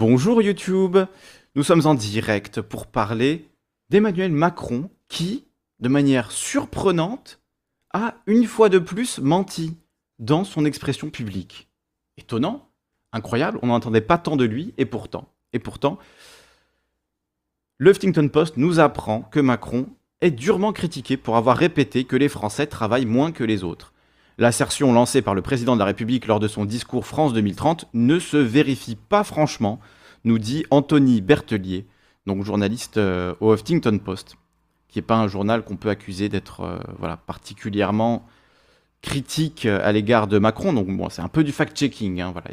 Bonjour YouTube, nous sommes en direct pour parler d'Emmanuel Macron qui, de manière surprenante, a une fois de plus menti dans son expression publique. Étonnant, incroyable, on n'entendait pas tant de lui, et pourtant, et pourtant, le Huffington Post nous apprend que Macron est durement critiqué pour avoir répété que les Français travaillent moins que les autres. L'assertion lancée par le président de la République lors de son discours France 2030 ne se vérifie pas franchement, nous dit Anthony Berthelier, donc journaliste euh, au Huffington Post, qui n'est pas un journal qu'on peut accuser d'être euh, voilà, particulièrement critique euh, à l'égard de Macron. Donc bon, c'est un peu du fact-checking, hein, voilà,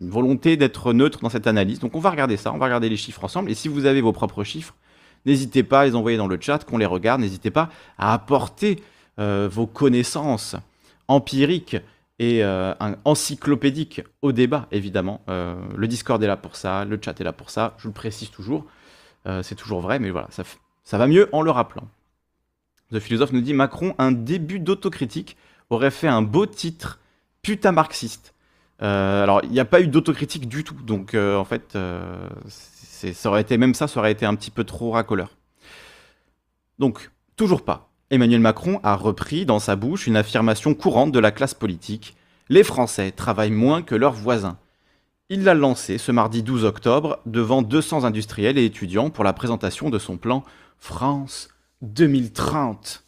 une volonté d'être neutre dans cette analyse. Donc on va regarder ça, on va regarder les chiffres ensemble. Et si vous avez vos propres chiffres, n'hésitez pas à les envoyer dans le chat, qu'on les regarde. N'hésitez pas à apporter vos connaissances empiriques et encyclopédiques au débat, évidemment. le Discord est là pour ça, le chat est là pour ça, je le précise toujours. c'est toujours vrai, mais voilà, ça, va mieux en le rappelant. Le philosophe nous dit Macron, un début d'autocritique, aurait fait un beau titre putain marxiste. Euh, alors, il n'y a pas eu d'autocritique du tout, donc euh, en fait, euh, ça aurait été même ça, ça aurait été un petit peu trop racoleur. Donc, toujours pas. Emmanuel Macron a repris dans sa bouche une affirmation courante de la classe politique les Français travaillent moins que leurs voisins. Il l'a lancé ce mardi 12 octobre devant 200 industriels et étudiants pour la présentation de son plan France 2030.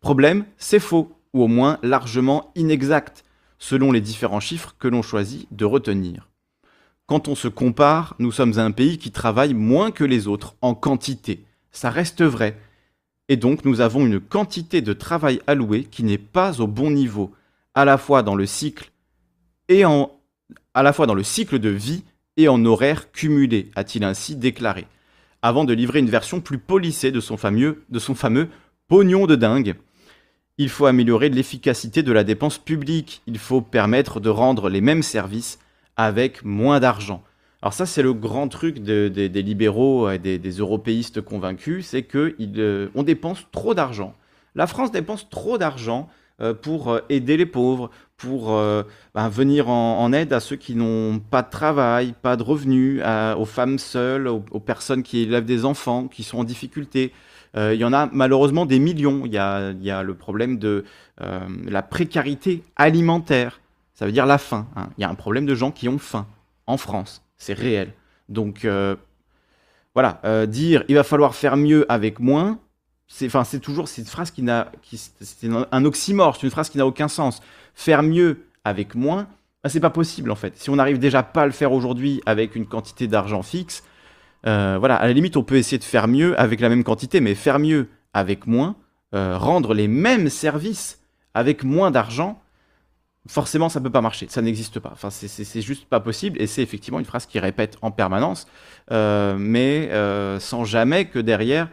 Problème, c'est faux, ou au moins largement inexact, selon les différents chiffres que l'on choisit de retenir. Quand on se compare, nous sommes un pays qui travaille moins que les autres en quantité. Ça reste vrai. Et donc nous avons une quantité de travail alloué qui n'est pas au bon niveau, à la fois dans le cycle et en à la fois dans le cycle de vie et en horaire cumulé, a-t-il ainsi déclaré avant de livrer une version plus polissée de son fameux, de son fameux pognon de dingue. Il faut améliorer l'efficacité de la dépense publique, il faut permettre de rendre les mêmes services avec moins d'argent. Alors ça, c'est le grand truc des libéraux et des, européistes convaincus, c'est qu'on euh, dépense trop d'argent. La France dépense trop d'argent euh, pour euh, aider les pauvres, pour ben, venir en, aide à ceux qui n'ont pas de travail, pas de revenus, aux femmes seules, aux, personnes qui élèvent des enfants, qui sont en difficulté. il y en a malheureusement des millions. Il y a, le problème de la précarité alimentaire. Ça veut dire la faim. Hein. Il y a un problème de gens qui ont faim en France. C'est réel. Donc voilà, dire il va falloir faire mieux avec moins, c'est enfin c'est toujours cette phrase qui n'a qui c'est un oxymore, c'est une phrase qui n'a aucun sens. Faire mieux avec moins, bah, c'est pas possible en fait. Si on n'arrive déjà pas à le faire aujourd'hui avec une quantité d'argent fixe, euh, voilà, à la limite on peut essayer de faire mieux avec la même quantité, mais faire mieux avec moins, euh, rendre les mêmes services avec moins d'argent, forcément ça peut pas marcher, ça n'existe pas. Enfin c'est juste pas possible et c'est effectivement une phrase qui répète en permanence, euh, mais sans jamais que derrière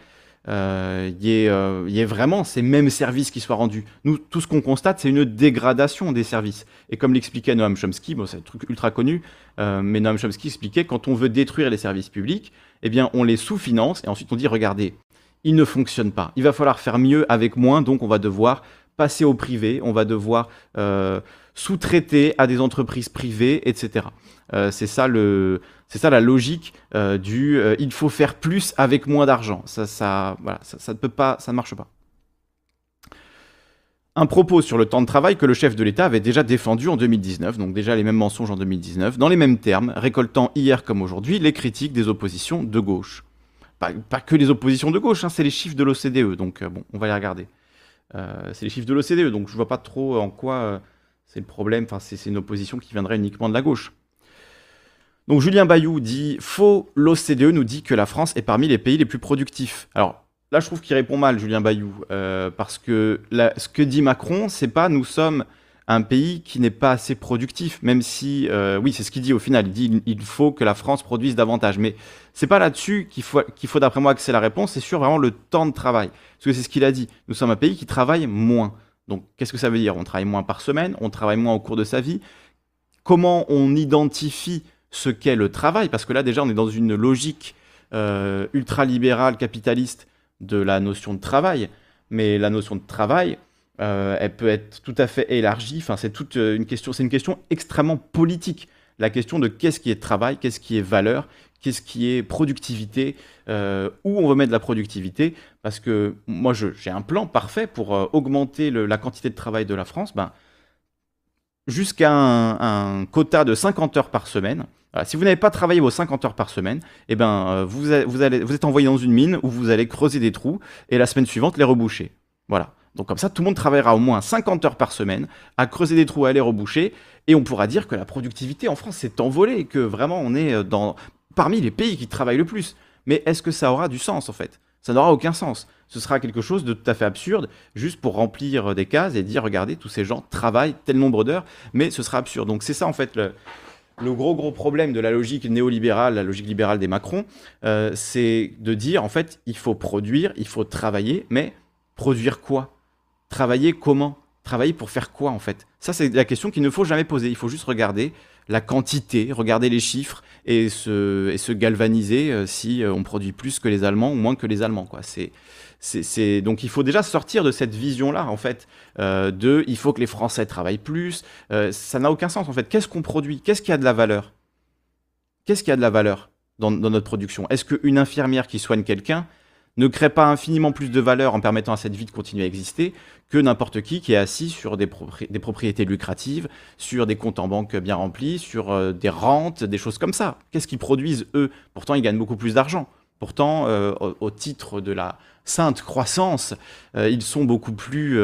euh, il y, euh, ait vraiment ces mêmes services qui soient rendus. Nous, tout ce qu'on constate, c'est une dégradation des services. Et comme l'expliquait Noam Chomsky, bon, c'est un truc ultra connu, euh, mais Noam Chomsky expliquait quand on veut détruire les services publics, eh bien, on les sous-finance et ensuite on dit regardez, ils ne fonctionnent pas. Il va falloir faire mieux avec moins, donc on va devoir passer au privé, on va devoir euh, sous-traiter à des entreprises privées, etc. Euh, c'est ça le, c'est ça la logique euh, du il faut faire plus avec moins d'argent. Ça, ça, voilà, ça, ne peut pas, ça ne marche pas. Un propos sur le temps de travail que le chef de l'État avait déjà défendu en 2019, donc déjà les mêmes mensonges en 2019, dans les mêmes termes, récoltant hier comme aujourd'hui les critiques des oppositions de gauche. Pas, que les oppositions de gauche, hein, c'est les chiffres de l'OCDE, donc bon, on va les regarder. C'est les chiffres de l'OCDE, donc je vois pas trop en quoi c'est le problème, enfin, c'est une opposition qui viendrait uniquement de la gauche. Donc Julien Bayou dit Faux, l'OCDE nous dit que la France est parmi les pays les plus productifs. Alors là, je trouve qu'il répond mal, Julien Bayou, euh, parce que ce que dit Macron, c'est pas nous sommes un pays qui n'est pas assez productif, même si, euh, oui, c'est ce qu'il dit au final. Il dit il faut que la France produise davantage, mais c'est pas là-dessus qu'il faut, qu'il faut d'après moi axer la réponse. C'est sur vraiment le temps de travail, parce que c'est ce qu'il a dit. Nous sommes un pays qui travaille moins. Donc, qu'est-ce que ça veut dire? On travaille moins par semaine, on travaille moins au cours de sa vie. Comment on identifie ce qu'est le travail? Parce que là, déjà, on est dans une logique euh, ultralibérale, capitaliste de la notion de travail. Mais la notion de travail, euh, elle peut être tout à fait élargie. Enfin, c'est toute une question. C'est une question extrêmement politique. la question de qu'est-ce qui est travail, qu'est-ce qui est valeur, qu'est-ce qui est productivité, euh, où on veut mettre de la productivité, parce que moi j'ai un plan parfait pour euh, augmenter la quantité de travail de la France, ben, jusqu'à un, quota de 50 heures par semaine. si vous n'avez pas travaillé vos 50 heures par semaine, eh ben, euh, vous, vous êtes envoyé dans une mine où vous allez creuser des trous et la semaine suivante les reboucher. Voilà. Donc comme ça, tout le monde travaillera au moins 50 heures par semaine à creuser des trous, à les reboucher, et on pourra dire que la productivité en France s'est envolée, que vraiment on est dans, parmi les pays qui travaillent le plus. Mais est-ce que ça aura du sens en fait? Ça n'aura aucun sens. Ce sera quelque chose de tout à fait absurde, juste pour remplir des cases et dire regardez, tous ces gens travaillent tel nombre d'heures, mais ce sera absurde. Donc c'est ça en fait le, gros gros problème de la logique néolibérale, la logique libérale des Macron, euh, c'est de dire en fait il faut produire, il faut travailler, mais produire quoi? Travailler comment? Travailler pour faire quoi en fait? Ça c'est la question qu'il ne faut jamais poser. Il faut juste regarder la quantité, regarder les chiffres et se, et se galvaniser euh, si euh, on produit plus que les Allemands ou moins que les Allemands. Quoi. C'est, c'est, Donc il faut déjà sortir de cette vision-là, en fait, euh, de il faut que les Français travaillent plus. ça n'a aucun sens, en fait. Qu'est-ce qu'on produit? Qu'est-ce qui a de la valeur? Qu'est-ce qui a de la valeur dans, dans notre production? Est-ce qu'une infirmière qui soigne quelqu'un ne crée pas infiniment plus de valeur en permettant à cette vie de continuer à exister que n'importe qui qui est assis sur des, propriétés lucratives, sur des comptes en banque bien remplis, sur euh, des rentes, des choses comme ça. Qu'est-ce qu'ils produisent eux? Pourtant, ils gagnent beaucoup plus d'argent. Pourtant, euh, au, titre de la sainte croissance, euh, ils sont beaucoup plus,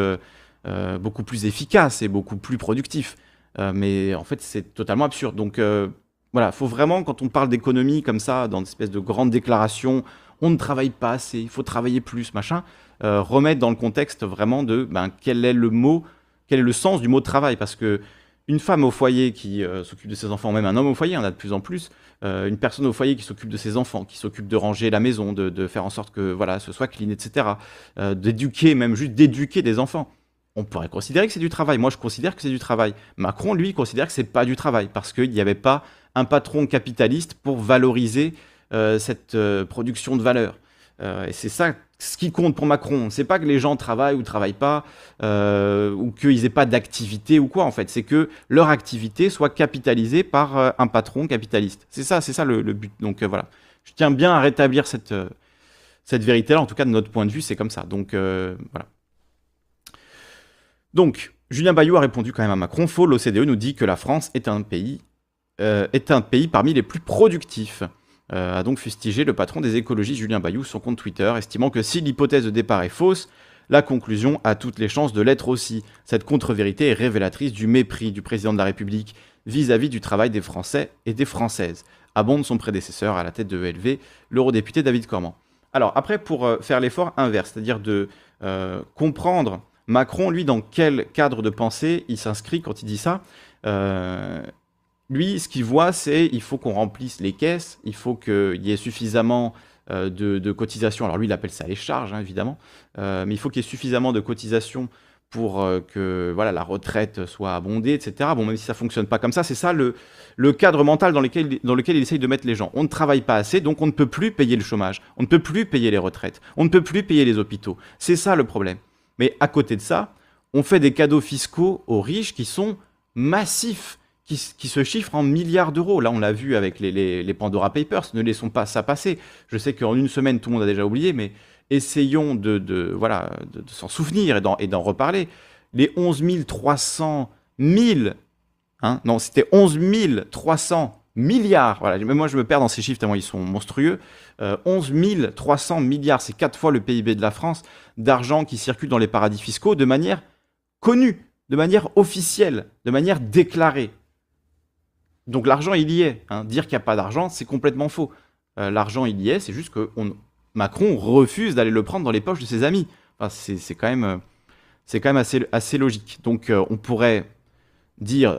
beaucoup plus efficaces et beaucoup plus productifs. mais en fait, c'est totalement absurde. Donc voilà, faut vraiment, quand on parle d'économie comme ça, dans une espèce de grande déclaration on ne travaille pas assez, il faut travailler plus, machin, euh, remettre dans le contexte vraiment de ben, quel est le mot, quel est le sens du mot travail, parce que une femme au foyer qui euh, s'occupe de ses enfants, même un homme au foyer, on a de plus en plus, euh, une personne au foyer qui s'occupe de ses enfants, qui s'occupe de ranger la maison, de, faire en sorte que voilà, ce soit clean, etc. d'éduquer, même juste d'éduquer des enfants. On pourrait considérer que c'est du travail. Moi, je considère que c'est du travail. Macron, lui, considère que c'est pas du travail parce qu'il n'y avait pas un patron capitaliste pour valoriser cette euh, production de valeur. Euh, et c'est ça ce qui compte pour Macron. C'est pas que les gens travaillent ou travaillent pas, ou qu'ils aient pas d'activité ou quoi en fait. C'est que leur activité soit capitalisée par un patron capitaliste. C'est ça, c'est ça le, but. Donc voilà. Je tiens bien à rétablir cette, cette vérité-là. En tout cas, de notre point de vue, c'est comme ça. Donc voilà. Donc, Julien Bayou a répondu quand même à Macron. Faux, l'OCDE nous dit que la France est un pays, est un pays parmi les plus productifs. Euh, a donc fustigé le patron des écologistes Julien Bayou sur son compte Twitter, estimant que si l'hypothèse de départ est fausse, la conclusion a toutes les chances de l'être aussi. Cette contre-vérité est révélatrice du mépris du président de la République vis-à-vis du travail des Français et des Françaises, abonde son prédécesseur à la tête de ELV, l'eurodéputé David Cormand. Alors après, pour euh, faire l'effort inverse, c'est-à-dire de euh, comprendre Macron, lui, dans quel cadre de pensée il s'inscrit quand il dit ça, lui, ce qu'il voit, c'est il faut qu'on remplisse les caisses, il faut qu'il y ait suffisamment euh, de, cotisations. Alors lui, il appelle ça les charges, hein, évidemment, euh, mais il faut qu'il y ait suffisamment de cotisations pour euh, que voilà la retraite soit abondée, etc. Bon, même si ça fonctionne pas comme ça, c'est ça le, le cadre mental dans lequel, dans lequel il essaye de mettre les gens. On ne travaille pas assez, donc on ne peut plus payer le chômage, on ne peut plus payer les retraites, on ne peut plus payer les hôpitaux. C'est ça le problème. Mais à côté de ça, on fait des cadeaux fiscaux aux riches qui sont massifs qui, se chiffrent en milliards d'euros. Là, on l'a vu avec les, Pandora Papers. Ne laissons pas ça passer. Je sais qu'en une semaine, tout le monde a déjà oublié, mais essayons de, voilà, de, s'en souvenir et d'en reparler. Les 11 300 000, hein, non, c'était 11 300 milliards. Voilà, moi, je me perds dans ces chiffres tellement ils sont monstrueux. 11 euh, 300 milliards, c'est quatre fois le PIB de la France d'argent qui circule dans les paradis fiscaux de manière connue, de manière officielle, de manière déclarée. Donc l'argent, il y est. Hein. Dire qu'il n'y a pas d'argent, c'est complètement faux. Euh, l'argent, il y est, c'est juste que Macron refuse d'aller le prendre dans les poches de ses amis. c'est quand même, euh, c'est quand même assez, assez logique. Donc euh, on pourrait dire,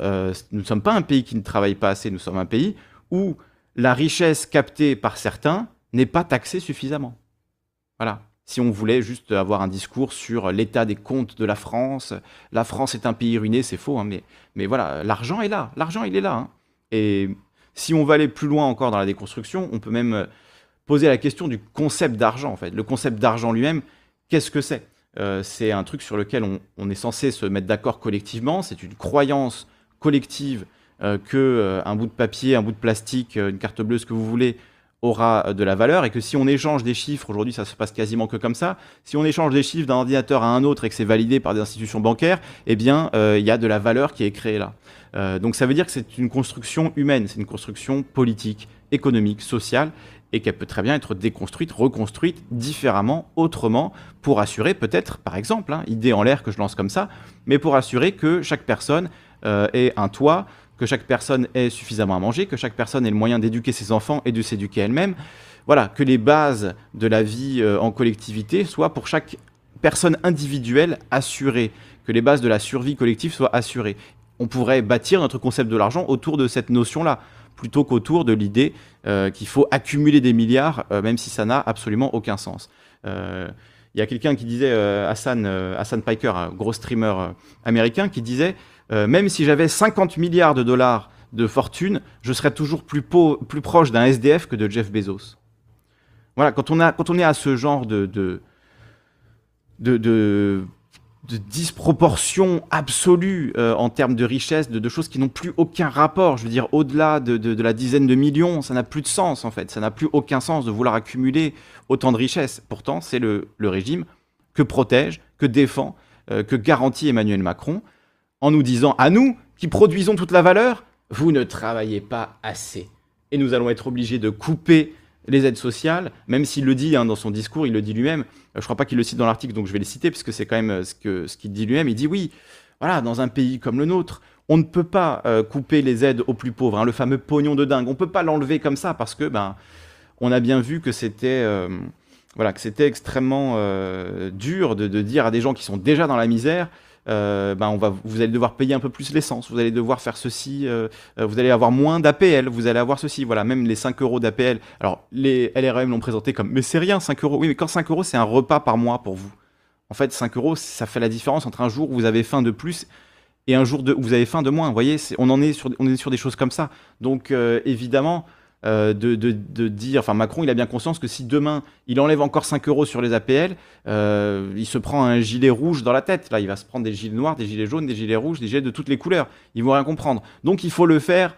nous ne sommes pas un pays qui ne travaille pas assez, nous sommes un pays où la richesse captée par certains n'est pas taxée suffisamment. Voilà. Si on voulait juste avoir un discours sur l'état des comptes de la France, la France est un pays ruiné, c'est faux, hein, mais, mais voilà, l'argent est là, l'argent il est là. Hein. Et si on va aller plus loin encore dans la déconstruction, on peut même euh, poser la question du concept d'argent. En fait, le concept d'argent lui-même, qu'est-ce que c'est? Euh, C'est un truc sur lequel on, est censé se mettre d'accord collectivement. C'est une croyance collective euh, que un bout de papier, un bout de plastique, une carte bleue, ce que vous voulez, aura de la valeur et que si on échange des chiffres, aujourd'hui ça se passe quasiment que comme ça, si on échange des chiffres d'un ordinateur à un autre et que c'est validé par des institutions bancaires, eh bien il y a de la valeur qui est créée là. donc ça veut dire que c'est une construction humaine, c'est une construction politique, économique, sociale, et qu'elle peut très bien être déconstruite, reconstruite différemment, autrement, pour assurer peut-être, par exemple, hein, idée en l'air que je lance comme ça, mais pour assurer que chaque personne euh, ait un toit, que chaque personne ait suffisamment à manger, que chaque personne ait le moyen d'éduquer ses enfants et de s'éduquer elle-même. Voilà, que les bases de la vie euh, en collectivité soient pour chaque personne individuelle assurées, que les bases de la survie collective soient assurées. On pourrait bâtir notre concept de l'argent autour de cette notion-là plutôt qu'autour de l'idée euh, qu'il faut accumuler des milliards, euh, même si ça n'a absolument aucun sens. Il y a quelqu'un qui disait, Hassan, Hassan Piker, un gros streamer américain, qui disait, même si j'avais 50 milliards de dollars de fortune, je serais toujours plus, plus proche d'un SDF que de Jeff Bezos. Voilà, quand on, a, est à ce genre de disproportion absolue euh, en termes de richesse, de, choses qui n'ont plus aucun rapport. Je veux dire, au-delà de, la dizaine de millions, ça n'a plus de sens en fait. Ça n'a plus aucun sens de vouloir accumuler autant de richesses. Pourtant, c'est le, régime que protège, que défend, euh, que garantit Emmanuel Macron en nous disant à nous qui produisons toute la valeur, vous ne travaillez pas assez. Et nous allons être obligés de couper les aides sociales, même s'il le dit hein, dans son discours, il le dit lui-même, euh, je ne crois pas qu'il le cite dans l'article, donc je vais le citer, puisque c'est quand même euh, ce qu'il dit lui-même, il dit oui, voilà, dans un pays comme le nôtre, on ne peut pas euh, couper les aides aux plus pauvres, hein, le fameux pognon de dingue, on ne peut pas l'enlever comme ça, parce que ben, on a bien vu que c'était extrêmement dur de, dire à des gens qui sont déjà dans la misère, euh, ben on va, vous allez devoir payer un peu plus l'essence, vous allez devoir faire ceci, euh, euh, vous allez avoir moins d'APL, vous allez avoir ceci, voilà, même les 5 euros d'APL. Alors, les LRM l'ont présenté comme, mais c'est rien, 5 euros. Oui, mais quand 5 euros, c'est un repas par mois pour vous. En fait, 5 euros, ça fait la différence entre un jour où vous avez faim de plus et un jour où vous avez faim de moins. Vous voyez, on en est sur, on est sur des choses comme ça. Donc, évidemment, euh, de, dire, enfin Macron, il a bien conscience que si demain il enlève encore 5 euros sur les APL, euh, il se prend un gilet rouge dans la tête. Là, il va se prendre des gilets noirs, des gilets jaunes, des gilets rouges, des gilets de toutes les couleurs. Ils vont rien comprendre. Donc il faut le faire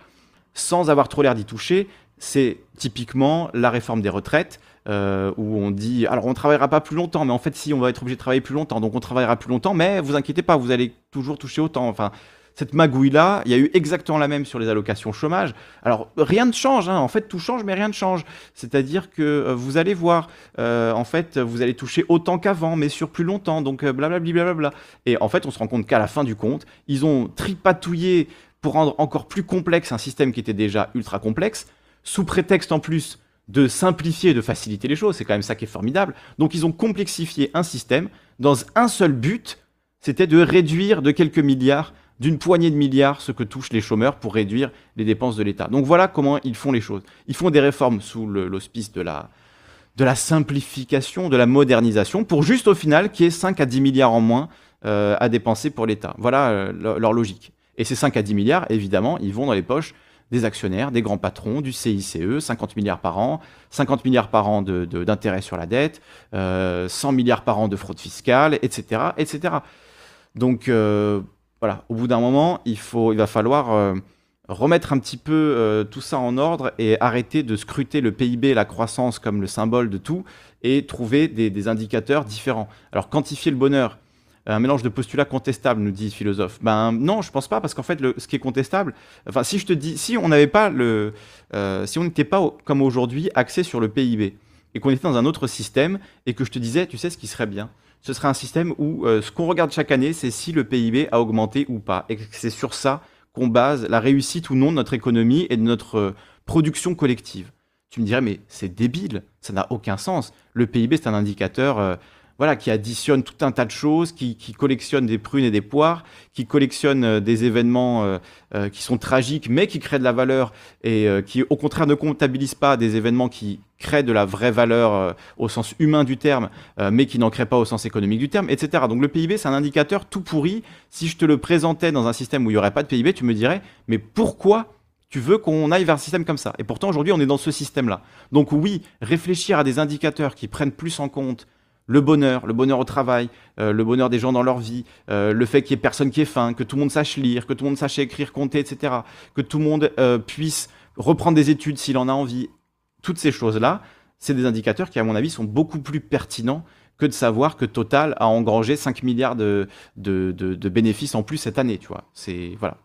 sans avoir trop l'air d'y toucher. C'est typiquement la réforme des retraites. Euh, où on dit alors on travaillera pas plus longtemps, mais en fait si on va être obligé de travailler plus longtemps, donc on travaillera plus longtemps, mais vous inquiétez pas, vous allez toujours toucher autant. Enfin, cette magouille-là, il y a eu exactement la même sur les allocations chômage. Alors, rien ne change, hein. en fait, tout change, mais rien ne change. C'est-à-dire que euh, vous allez voir, euh, en fait, vous allez toucher autant qu'avant, mais sur plus longtemps, donc blablabla. Euh, blablabla. Et en fait, on se rend compte qu'à la fin du compte, ils ont tripatouillé pour rendre encore plus complexe un système qui était déjà ultra complexe, sous prétexte en plus de simplifier, de faciliter les choses, c'est quand même ça qui est formidable. Donc ils ont complexifié un système dans un seul but, c'était de réduire de quelques milliards d'une poignée de milliards ce que touchent les chômeurs pour réduire les dépenses de l'État. Donc voilà comment ils font les choses. Ils font des réformes sous l'auspice de la, de la simplification, de la modernisation, pour juste au final qu'il y ait 5 à 10 milliards en moins euh, à dépenser pour l'État. Voilà euh, leur logique. Et ces 5 à 10 milliards, évidemment, ils vont dans les poches des actionnaires, des grands patrons, du CICE, 50 milliards par an, 50 milliards par an d'intérêt sur la dette, 100 euh, milliards par an de fraude fiscale, etc. etc. Donc, voilà, au bout d'un moment, il, faut, il va falloir euh, remettre un petit peu euh, tout ça en ordre et arrêter de scruter le PIB et la croissance comme le symbole de tout et trouver des, indicateurs différents. Alors, quantifier le bonheur, un mélange de postulats contestables, nous dit le philosophe. Ben non, je pense pas, parce qu'en fait, ce qui est contestable, enfin, si je te dis, si on n'avait pas le, euh, si on n'était pas comme aujourd'hui axé sur le PIB et qu'on était dans un autre système et que je te disais, tu sais ce qui serait bien, ce serait un système où euh, ce qu'on regarde chaque année, c'est si le PIB a augmenté ou pas. Et c'est sur ça qu'on base la réussite ou non de notre économie et de notre euh, production collective. Tu me dirais, mais c'est débile, ça n'a aucun sens. Le PIB, c'est un indicateur euh, voilà, qui additionne tout un tas de choses, qui, collectionne des prunes et des poires, qui collectionne des événements qui sont tragiques, mais qui créent de la valeur, et qui, au contraire, ne comptabilise pas des événements qui crée de la vraie valeur euh, au sens humain du terme, euh, mais qui n'en crée pas au sens économique du terme, etc. Donc le PIB, c'est un indicateur tout pourri. Si je te le présentais dans un système où il n'y aurait pas de PIB, tu me dirais, mais pourquoi tu veux qu'on aille vers un système comme ça? Et pourtant, aujourd'hui, on est dans ce système-là. Donc oui, réfléchir à des indicateurs qui prennent plus en compte le bonheur, le bonheur au travail, euh, le bonheur des gens dans leur vie, euh, le fait qu'il y ait personne qui ait faim, que tout le monde sache lire, que tout le monde sache écrire, compter, etc. Que tout le monde euh, puisse reprendre des études s'il en a envie. Toutes ces choses-là, c'est des indicateurs qui, à mon avis, sont beaucoup plus pertinents que de savoir que Total a engrangé 5 milliards de, de, de bénéfices en plus cette année, tu vois. C'est, voilà.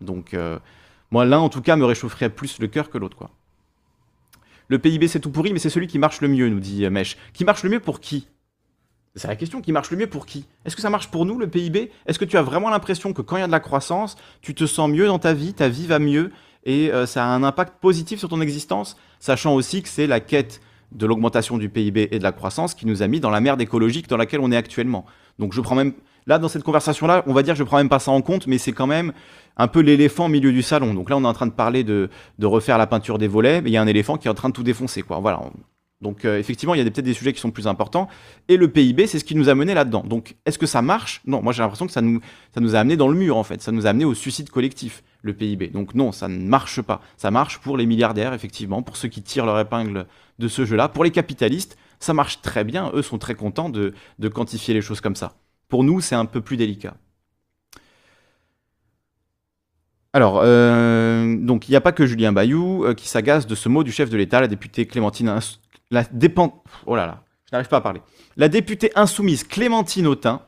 Donc, moi, l'un, en tout cas, me réchaufferait plus le cœur que l'autre, quoi. Le PIB, c'est tout pourri, mais c'est celui qui marche le mieux, nous dit Mèche. Qui marche le mieux pour qui? C'est la question, qui marche le mieux pour qui? Est-ce que ça marche pour nous, le PIB Est-ce que tu as vraiment l'impression que quand il y a de la croissance, tu te sens mieux dans ta vie, ta vie va mieux, et euh, ça a un impact positif sur ton existence Sachant aussi que c'est la quête de l'augmentation du PIB et de la croissance qui nous a mis dans la merde écologique dans laquelle on est actuellement? Donc je prends même... Là, dans cette conversation-là, on va dire je prends même pas ça en compte, mais c'est quand même un peu l'éléphant au milieu du salon. Donc là, on est en train de parler de, refaire la peinture des volets, mais il y a un éléphant qui est en train de tout défoncer. Voilà. Donc euh, effectivement, il y a peut-être des sujets qui sont plus importants. Et le PIB, c'est ce qui nous a mené là-dedans. Donc est-ce que ça marche? Non, moi j'ai l'impression que ça nous, a amené dans le mur en fait. Ça nous a amené au suicide collectif, le PIB. Donc non, ça ne marche pas. Ça marche pour les milliardaires, effectivement, pour ceux qui tirent leur épingle de ce jeu-là. Pour les capitalistes, ça marche très bien. Eux sont très contents de quantifier les choses comme ça. Pour nous, c'est un peu plus délicat. Alors, euh, donc il n'y a pas que Julien Bayou euh, qui s'agace de ce mot du chef de l'État, la députée Clémentine... la. Oh là là, je n'arrive pas à parler. La députée insoumise Clémentine Autain,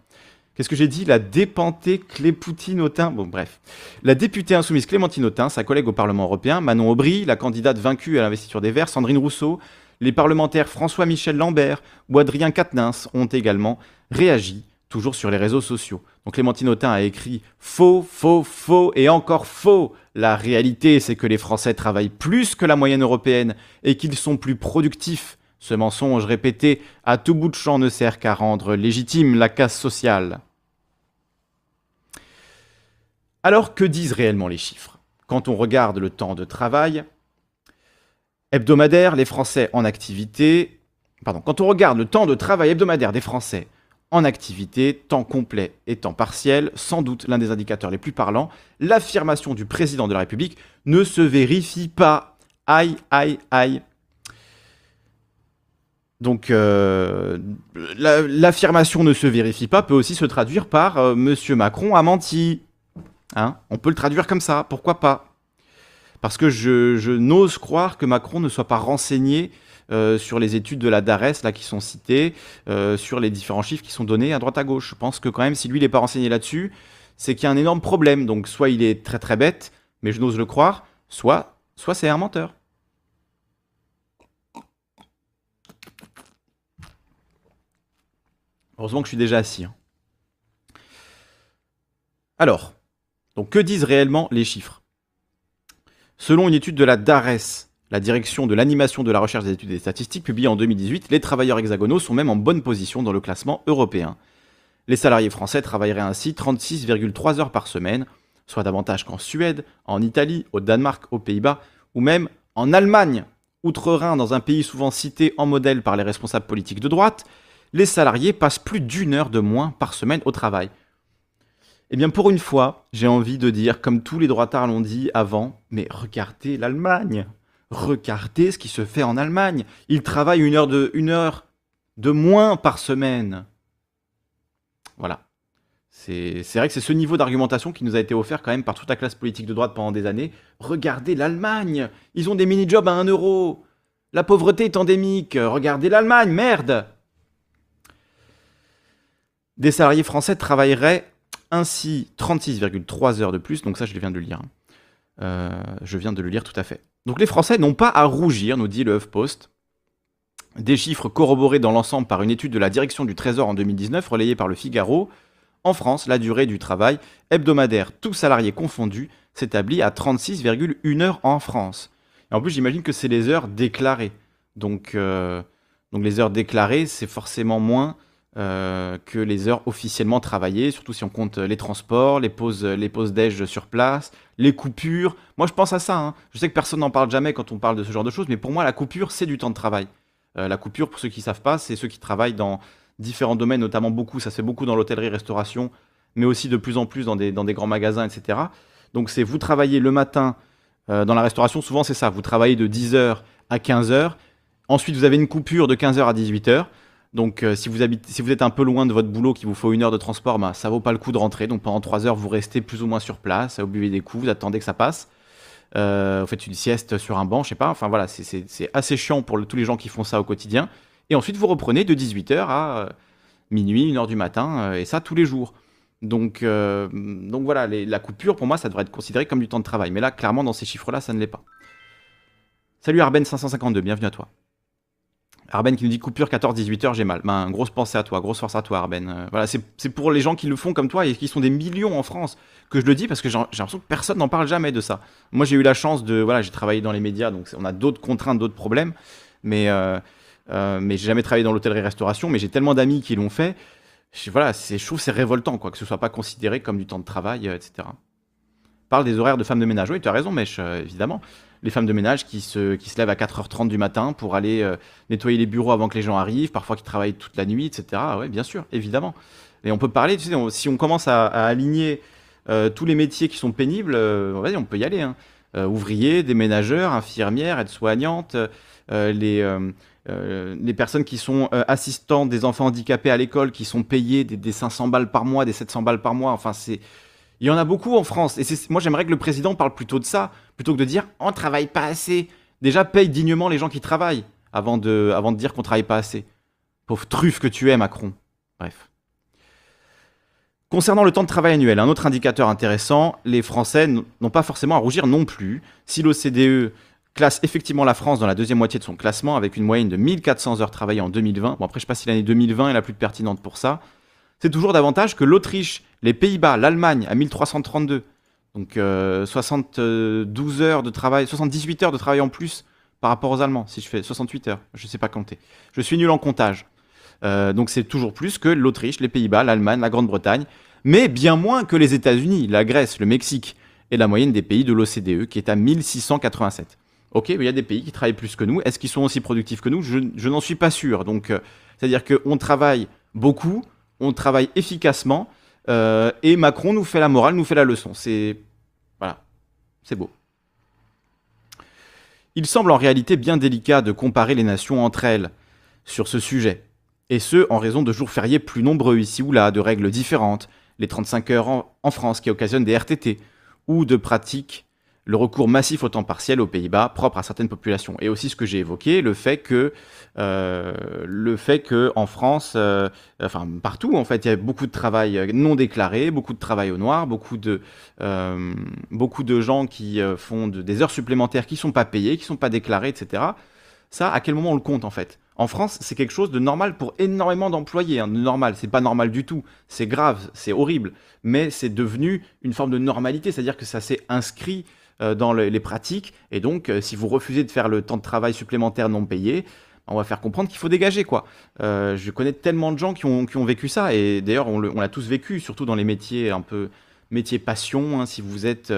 qu'est-ce que j'ai dit? La dépentée Clépoutine Autain, bon bref. La députée insoumise Clémentine Autain, sa collègue au Parlement européen, Manon Aubry, la candidate vaincue à l'investiture des Verts, Sandrine Rousseau, les parlementaires François-Michel Lambert ou Adrien Quatennens ont également réagi toujours sur les réseaux sociaux. Donc Clémentine Autain a écrit Faux, faux, faux et encore faux. La réalité, c'est que les Français travaillent plus que la moyenne européenne et qu'ils sont plus productifs. Ce mensonge répété à tout bout de champ ne sert qu'à rendre légitime la casse sociale. Alors que disent réellement les chiffres? Quand on regarde le temps de travail hebdomadaire, les Français en activité, pardon, quand on regarde le temps de travail hebdomadaire des Français en activité, temps complet et temps partiel, sans doute l'un des indicateurs les plus parlants, l'affirmation du président de la République ne se vérifie pas. Aïe, aïe, aïe. Donc euh, l'affirmation ne se vérifie pas peut aussi se traduire par euh, Monsieur Macron a menti. Hein On peut le traduire comme ça, pourquoi pas? Parce que je, je n'ose croire que Macron ne soit pas renseigné euh, sur les études de la DARES là, qui sont citées, euh, sur les différents chiffres qui sont donnés à droite à gauche. Je pense que quand même, si lui, n'est pas renseigné là-dessus, c'est qu'il y a un énorme problème. Donc soit il est très très bête, mais je n'ose le croire, soit, soit c'est un menteur. Heureusement que je suis déjà assis. Hein. Alors, donc que disent réellement les chiffres? Selon une étude de la DARES, la direction de l'animation de la recherche des études et des statistiques, publiée en 2018, les travailleurs hexagonaux sont même en bonne position dans le classement européen. Les salariés français travailleraient ainsi 36,3 heures par semaine, soit davantage qu'en Suède, en Italie, au Danemark, aux Pays-Bas, ou même en Allemagne. Outre-Rhin, dans un pays souvent cité en modèle par les responsables politiques de droite, les salariés passent plus d'une heure de moins par semaine au travail. Eh bien, pour une fois, j'ai envie de dire, comme tous les droitards l'ont dit avant, mais regardez l'Allemagne regardez ce qui se fait en Allemagne. Ils travaillent une heure de, moins par semaine. Voilà. C'est vrai que c'est ce niveau d'argumentation qui nous a été offert quand même par toute la classe politique de droite pendant des années. Regardez l'Allemagne Ils ont des mini-jobs à 1 euro La pauvreté est endémique Regardez l'Allemagne, merde Des salariés français travailleraient ainsi 36,3 heures de plus, donc ça je viens de le lire. Euh, je viens de le lire tout à fait. Donc les Français n'ont pas à rougir, nous dit le HuffPost. Des chiffres corroborés dans l'ensemble par une étude de la direction du Trésor en 2019, relayée par le Figaro. En France, la durée du travail hebdomadaire, tous salariés confondus, s'établit à 36,1 heures en France. Et en plus, j'imagine que c'est les heures déclarées. Donc, euh, donc les heures déclarées, c'est forcément moins euh, que les heures officiellement travaillées, surtout si on compte les transports, les pauses, les pauses déj sur place, les coupures. Moi, je pense à ça. Hein. Je sais que personne n'en parle jamais quand on parle de ce genre de choses, mais pour moi, la coupure, c'est du temps de travail. Euh, la coupure, pour ceux qui ne savent pas, c'est ceux qui travaillent dans différents domaines, notamment beaucoup, ça se fait beaucoup dans l'hôtellerie-restauration, mais aussi de plus en plus dans des, grands magasins, etc. Donc c'est vous travaillez le matin euh, dans la restauration, souvent c'est ça, vous travaillez de 10h à 15h, ensuite vous avez une coupure de 15h à 18h, Donc si, vous habitez, si vous êtes un peu loin de votre boulot, qu'il vous faut une heure de transport, bah, ça vaut pas le coup de rentrer. Donc pendant trois heures, vous restez plus ou moins sur place, vous buvez des coups, vous attendez que ça passe. vous faites une sieste sur un banc, je sais pas. Enfin voilà, c'est assez chiant pour tous les gens qui font ça au quotidien. Et ensuite, vous reprenez de 18h à minuit, 1h du matin, et ça tous les jours. Donc, euh, donc voilà, la coupure, pour moi, ça devrait être considéré comme du temps de travail. Mais là, clairement, dans ces chiffres-là, ça ne l'est pas. Salut Arben552, bienvenue à toi. Arben qui nous dit coupure 14-18h, j'ai mal. Ben, grosse pensée à toi, grosse force à toi, Arben. Euh, voilà, c'est pour les gens qui le font comme toi et qui sont des millions en France que je le dis parce que j'ai l'impression que personne n'en parle jamais de ça. Moi, j'ai eu la chance de. Voilà, j'ai travaillé dans les médias, donc on a d'autres contraintes, d'autres problèmes. Mais, euh, euh mais j'ai jamais travaillé dans l'hôtellerie-restauration, mais j'ai tellement d'amis qui l'ont fait voilà, je trouve c'est révoltant quoi, que ce soit pas considéré comme du temps de travail, etc. Parle des horaires de femmes de ménage. Oui, tu as raison, Mèche, euh, évidemment. Les femmes de ménage qui se, qui se lèvent à 4h30 du matin pour aller euh, nettoyer les bureaux avant que les gens arrivent, parfois qui travaillent toute la nuit, etc. Oui, bien sûr, évidemment. Et on peut parler, tu sais, si on commence à, aligner tous les métiers qui sont pénibles, on peut y aller. Hein. ouvriers, déménageurs, infirmières, aides-soignantes, les euh, les personnes qui sont euh, assistantes des enfants handicapés à l'école, qui sont payées des, 500 balles par mois, des 700 balles par mois, enfin c'est... Il y en a beaucoup en France. Et moi j'aimerais que le président parle plutôt de ça, plutôt que de dire on travaille pas assez. Déjà paye dignement les gens qui travaillent, avant de, dire qu'on travaille pas assez. Pauvre truffe que tu es, Macron. Bref. Concernant le temps de travail annuel, un autre indicateur intéressant, les Français n'ont pas forcément à rougir non plus. Si l'OCDE classe effectivement la France dans la deuxième moitié de son classement avec une moyenne de 1400 heures travaillées en 2020. Bon, après, je sais pas si l'année 2020 est la plus pertinente pour ça. C'est toujours davantage que l'Autriche, les Pays-Bas, l'Allemagne à 1332. Donc 72 euh, heures de travail, 78 heures de travail en plus par rapport aux Allemands, si je fais 68 heures, je ne sais pas compter. Je suis nul en comptage. Euh, donc c'est toujours plus que l'Autriche, les Pays-Bas, l'Allemagne, la Grande-Bretagne, mais bien moins que les États-Unis, la Grèce, le Mexique et la moyenne des pays de l'OCDE qui est à 1687. Ok, il y a des pays qui travaillent plus que nous. Est-ce qu'ils sont aussi productifs que nous? Je, n'en suis pas sûr. Donc, euh, c'est-à-dire qu'on travaille beaucoup, on travaille efficacement, euh, et Macron nous fait la morale, nous fait la leçon. C'est voilà, c'est beau. Il semble en réalité bien délicat de comparer les nations entre elles sur ce sujet, et ce en raison de jours fériés plus nombreux ici ou là, de règles différentes, les 35 heures en France qui occasionnent des RTT, ou de pratiques le recours massif au temps partiel aux Pays-Bas propre à certaines populations. Et aussi ce que j'ai évoqué, le fait que, euh, le fait que en France, euh, enfin partout en fait, il y a beaucoup de travail non déclaré, beaucoup de travail au noir, beaucoup de, euh, beaucoup de gens qui font des heures supplémentaires qui sont pas payées, qui sont pas déclarées, etc. Ça, à quel moment on le compte en fait? En France, c'est quelque chose de normal pour énormément d'employés. Hein. Normal, c'est pas normal du tout. C'est grave, c'est horrible. Mais c'est devenu une forme de normalité, c'est-à-dire que ça s'est inscrit euh, dans les pratiques. Et donc, euh, si vous refusez de faire le temps de travail supplémentaire non payé, on va faire comprendre qu'il faut dégager quoi. Euh, je connais tellement de gens qui ont, qui ont vécu ça et d'ailleurs on l'a tous vécu, surtout dans les métiers un peu métier passion. Hein, si vous êtes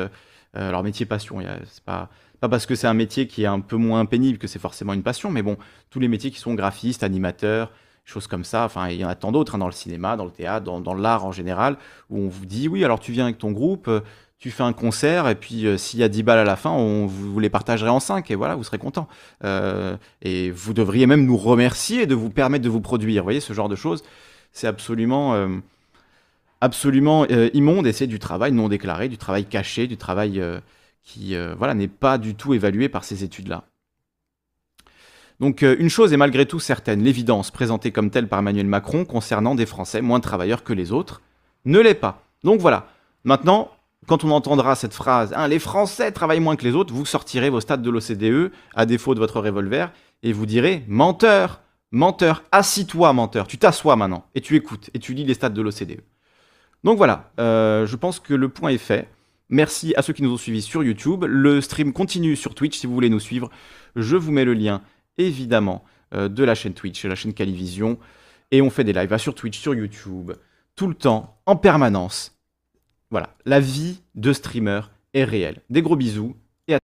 alors métier passion, c'est pas pas parce que c'est un métier qui est un peu moins pénible que c'est forcément une passion, mais bon, tous les métiers qui sont graphistes, animateurs, choses comme ça. Enfin, il y en a tant d'autres hein, dans le cinéma, dans le théâtre, dans, dans l'art en général, où on vous dit oui, alors tu viens avec ton groupe, tu fais un concert et puis euh, s'il y a 10 balles à la fin, on, vous, les partagerez en 5 et voilà, vous serez content. Euh, et vous devriez même nous remercier de vous permettre de vous produire. Vous voyez, ce genre de choses, c'est absolument, euh, absolument immonde et c'est du travail non déclaré, du travail caché, du travail qui voilà, n'est pas du tout évalué par ces études-là. Donc une chose est malgré tout certaine, l'évidence présentée comme telle par Emmanuel Macron concernant des Français moins travailleurs que les autres ne l'est pas. Donc voilà, maintenant quand on entendra cette phrase, hein, les Français travaillent moins que les autres, vous sortirez vos stats de l'OCDE, à défaut de votre revolver, et vous direz, menteur, menteur, assis-toi, menteur, tu t'assois maintenant, et tu écoutes, et tu lis les stats de l'OCDE. Donc voilà, euh, je pense que le point est fait. Merci à ceux qui nous ont suivis sur YouTube. Le stream continue sur Twitch si vous voulez nous suivre. Je vous mets le lien, évidemment, euh, de la chaîne Twitch, la chaîne Calivision. Et on fait des lives sur Twitch, sur YouTube, tout le temps, en permanence. Voilà, la vie de streamer est réelle. Des gros bisous